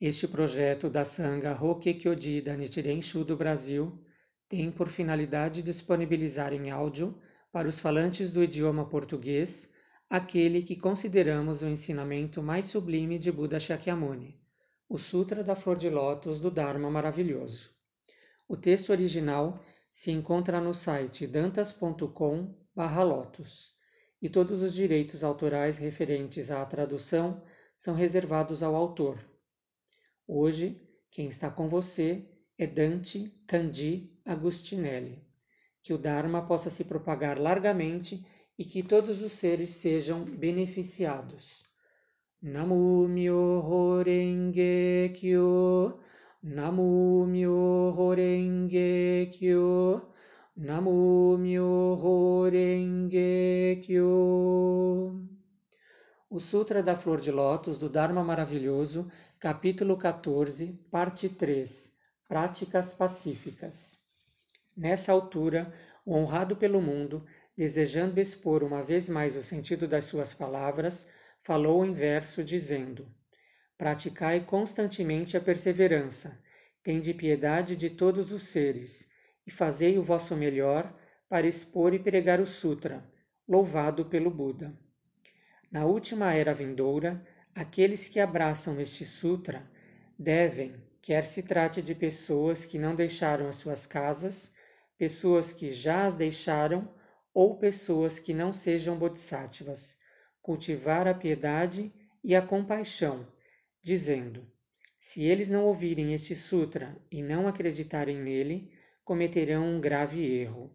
Este projeto da Sangha Hokkekyoji da Nichiren Shu do Brasil tem por finalidade disponibilizar em áudio para os falantes do idioma português aquele que consideramos o ensinamento mais sublime de Buda Shakyamuni, o Sutra da Flor de Lótus do Dharma Maravilhoso. O texto original se encontra no site dantas.com/lotus e todos os direitos autorais referentes à tradução são reservados ao autor. Hoje, quem está com você é Dante Candi Agustinelli. Que o Dharma possa se propagar largamente e que todos os seres sejam beneficiados. Namu Myoho Renge Kyo Namu Myoho Renge Kyo Namu Myoho Renge Kyo o Sutra da Flor de Lótus do Dharma Maravilhoso, capítulo 14, parte 3 Práticas Pacíficas. Nessa altura, o honrado pelo mundo, desejando expor uma vez mais o sentido das suas palavras, falou em verso, dizendo: Praticai constantemente a perseverança, tende piedade de todos os seres, e fazei o vosso melhor para expor e pregar o Sutra, louvado pelo Buda. Na última era vindoura, aqueles que abraçam este sutra devem, quer se trate de pessoas que não deixaram as suas casas, pessoas que já as deixaram ou pessoas que não sejam bodhisattvas, cultivar a piedade e a compaixão, dizendo: se eles não ouvirem este sutra e não acreditarem nele, cometerão um grave erro.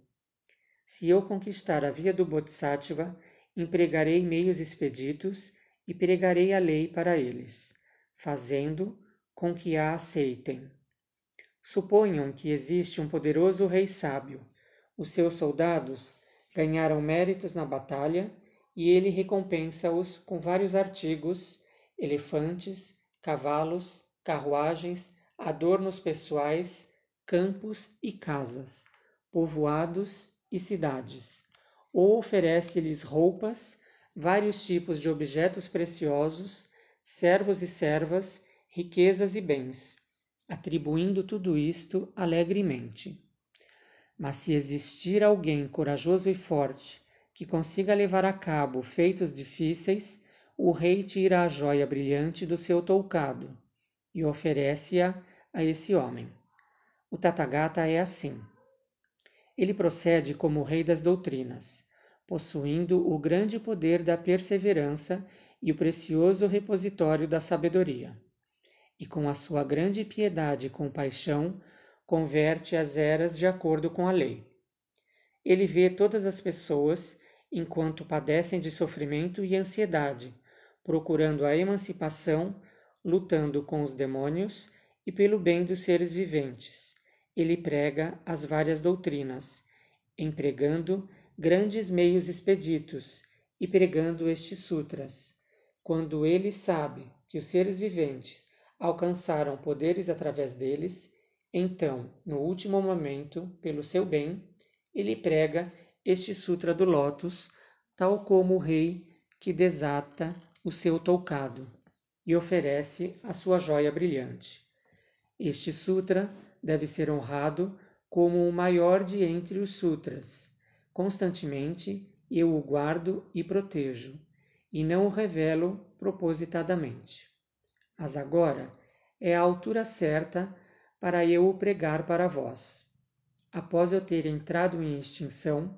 Se eu conquistar a via do Bodhisattva, empregarei meios expeditos e pregarei a lei para eles, fazendo com que a aceitem. Suponham que existe um poderoso rei sábio. Os seus soldados ganharam méritos na batalha e ele recompensa-os com vários artigos, elefantes, cavalos, carruagens, adornos pessoais, campos e casas, povoados e cidades ou oferece-lhes roupas, vários tipos de objetos preciosos, servos e servas, riquezas e bens, atribuindo tudo isto alegremente. Mas se existir alguém corajoso e forte que consiga levar a cabo feitos difíceis, o rei tira a joia brilhante do seu toucado e oferece-a a esse homem. O Tathagata é assim. Ele procede como o rei das doutrinas, possuindo o grande poder da perseverança e o precioso repositório da sabedoria. E com a sua grande piedade e compaixão, converte as eras de acordo com a lei. Ele vê todas as pessoas enquanto padecem de sofrimento e ansiedade, procurando a emancipação, lutando com os demônios e pelo bem dos seres viventes ele prega as várias doutrinas, empregando grandes meios expeditos e pregando estes sutras. Quando ele sabe que os seres viventes alcançaram poderes através deles, então, no último momento, pelo seu bem, ele prega este Sutra do Lótus, tal como o rei que desata o seu toucado e oferece a sua joia brilhante. Este Sutra deve ser honrado como o maior de entre os sutras. Constantemente eu o guardo e protejo, e não o revelo propositadamente. Mas agora é a altura certa para eu o pregar para vós. Após eu ter entrado em extinção,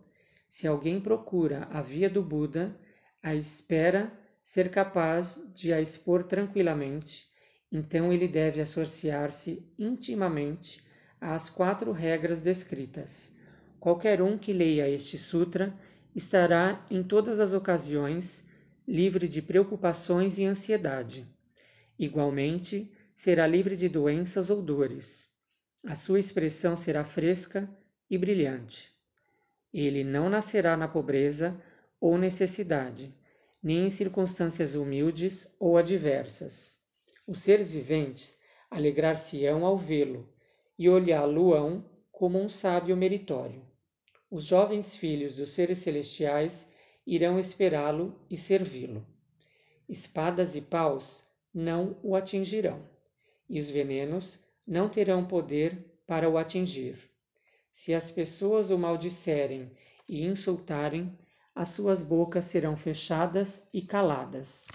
se alguém procura a via do Buda, a espera ser capaz de a expor tranquilamente então ele deve associar-se intimamente às quatro regras descritas. Qualquer um que leia este sutra estará em todas as ocasiões livre de preocupações e ansiedade. Igualmente, será livre de doenças ou dores. A sua expressão será fresca e brilhante. Ele não nascerá na pobreza ou necessidade, nem em circunstâncias humildes ou adversas. Os seres viventes alegrar-se-ão ao vê-lo e olhá-lo-ão como um sábio meritório. Os jovens filhos dos seres celestiais irão esperá-lo e servi-lo. Espadas e paus não o atingirão. e os venenos não terão poder para o atingir. Se as pessoas o maldisserem e insultarem, as suas bocas serão fechadas e caladas.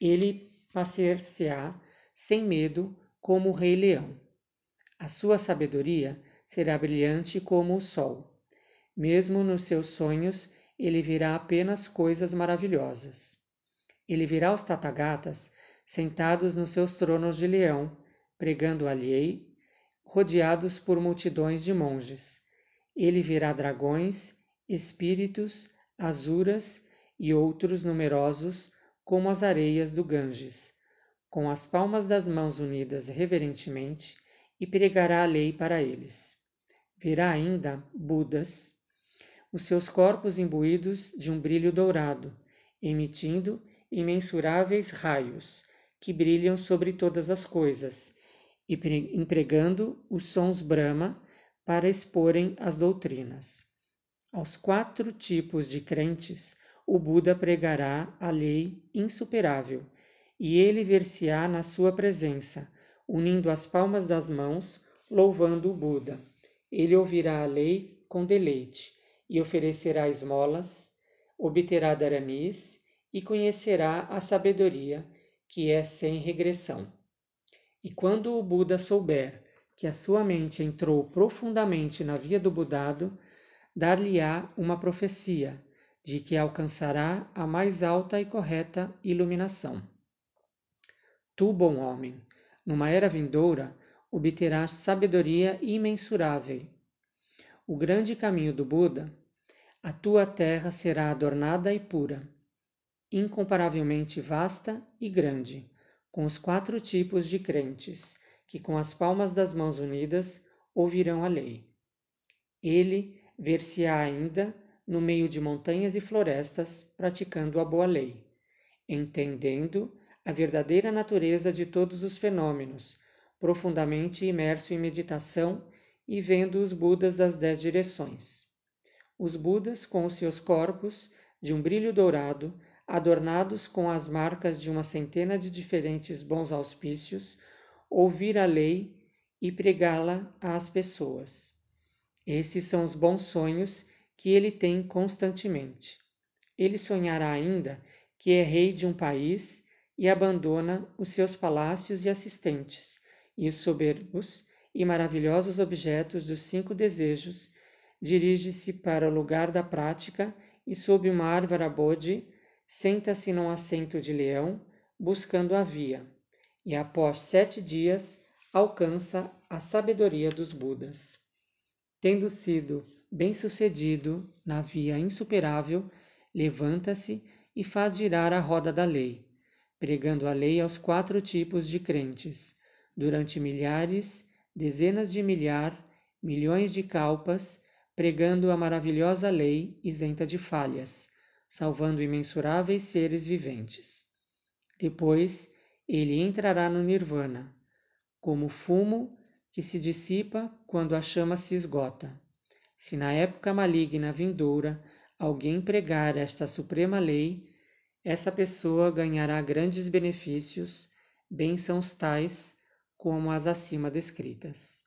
Ele passear-se-á sem medo como o rei leão. A sua sabedoria será brilhante como o sol. Mesmo nos seus sonhos, ele verá apenas coisas maravilhosas. Ele verá os tatagatas sentados nos seus tronos de leão, pregando a rodeados por multidões de monges. Ele verá dragões, espíritos, azuras e outros numerosos como as areias do Ganges, com as palmas das mãos unidas reverentemente, e pregará a lei para eles. Verá ainda Budas, os seus corpos imbuídos de um brilho dourado, emitindo imensuráveis raios que brilham sobre todas as coisas, e empregando os sons Brahma para exporem as doutrinas. Aos quatro tipos de crentes, o Buda pregará a lei insuperável, e ele ver-se-á na sua presença, unindo as palmas das mãos, louvando o Buda. Ele ouvirá a lei com deleite e oferecerá esmolas, obterá daranis e conhecerá a sabedoria, que é sem regressão. E quando o Buda souber que a sua mente entrou profundamente na via do Budado, dar-lhe-á uma profecia de que alcançará a mais alta e correta iluminação. Tu, bom homem, numa era vindoura, obterás sabedoria imensurável. O grande caminho do Buda, a tua terra será adornada e pura, incomparavelmente vasta e grande, com os quatro tipos de crentes, que com as palmas das mãos unidas ouvirão a lei. Ele ver-se-á ainda no meio de montanhas e florestas, praticando a boa lei, entendendo a verdadeira natureza de todos os fenômenos, profundamente imerso em meditação e vendo os Budas das dez direções. Os Budas, com os seus corpos de um brilho dourado, adornados com as marcas de uma centena de diferentes bons auspícios, ouvir a lei e pregá-la às pessoas. Esses são os bons sonhos que ele tem constantemente. Ele sonhará ainda que é rei de um país e abandona os seus palácios e assistentes, e os soberbos e maravilhosos objetos dos cinco desejos, dirige-se para o lugar da prática e, sob uma árvore bodhi, senta-se num assento de leão, buscando a via, e após sete dias alcança a sabedoria dos Budas. Tendo sido bem-sucedido na via insuperável, levanta-se e faz girar a roda da lei, pregando a lei aos quatro tipos de crentes, durante milhares, dezenas de milhar, milhões de calpas, pregando a maravilhosa lei isenta de falhas, salvando imensuráveis seres viventes. Depois, ele entrará no Nirvana, como fumo que se dissipa quando a chama se esgota. Se na época maligna vindoura alguém pregar esta suprema lei, essa pessoa ganhará grandes benefícios, bênçãos tais como as acima descritas.